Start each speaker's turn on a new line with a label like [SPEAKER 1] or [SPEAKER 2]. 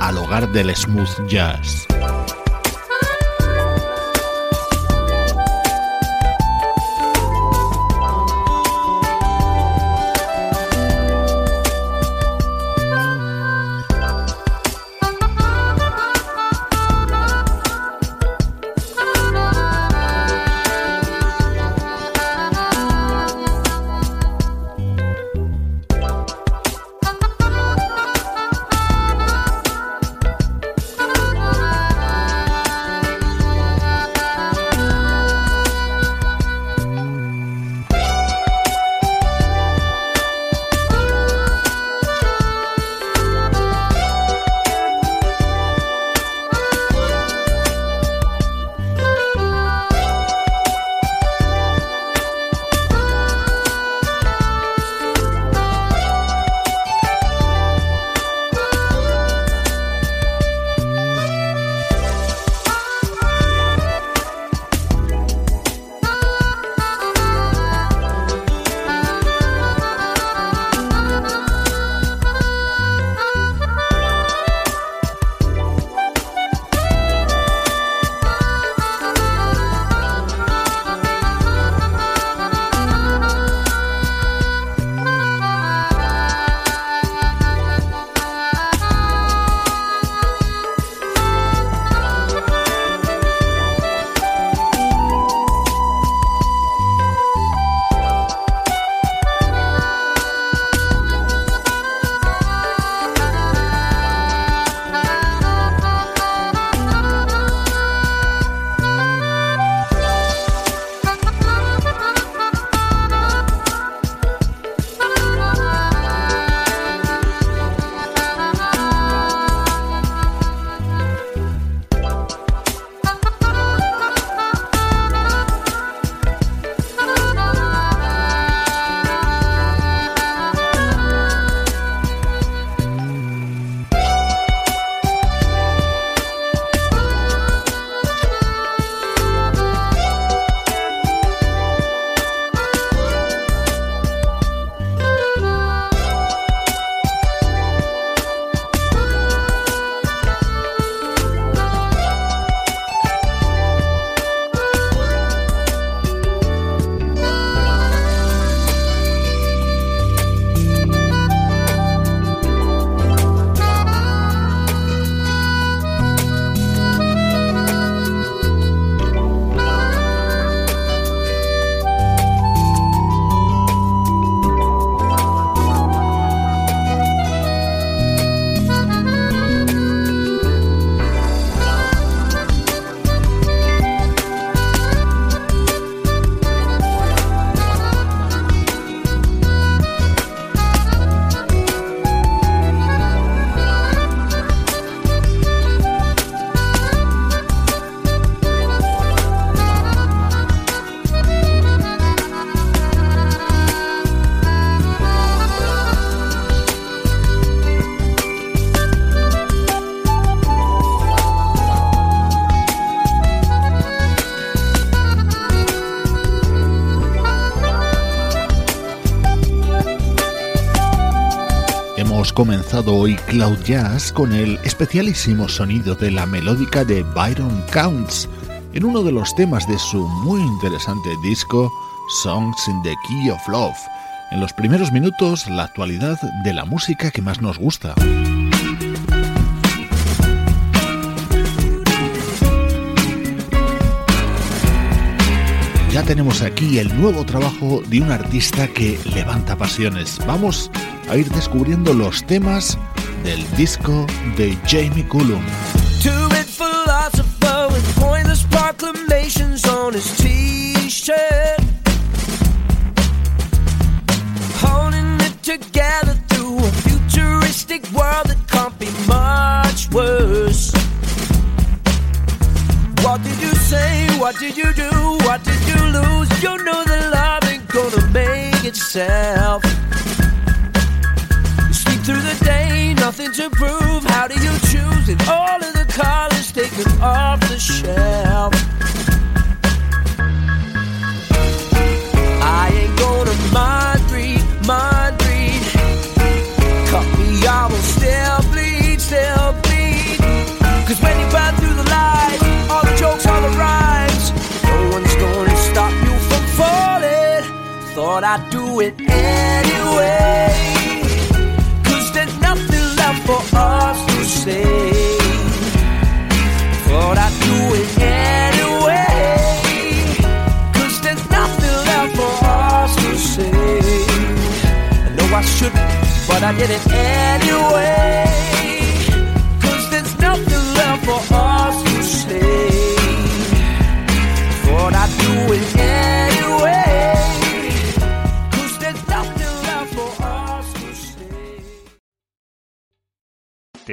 [SPEAKER 1] al hogar del smooth jazz. Hemos comenzado hoy Cloud Jazz con el especialísimo sonido de la melódica de Byron Counts en uno de los temas de su muy interesante disco Songs in the Key of Love. En los primeros minutos, la actualidad de la música que más nos gusta. Ya tenemos aquí el nuevo trabajo de un artista que levanta pasiones. Vamos a ir descubriendo los temas del disco de Jamie Cullum.
[SPEAKER 2] together through a futuristic world that can't be much worse. What did you say? What did you do? What did you lose? You know that love ain't gonna make itself. Thought I'd do it anyway. Cause there's nothing left for us to say. Thought I'd do it anyway. Cause there's nothing left for us to say. I know I shouldn't, but I did it anyway.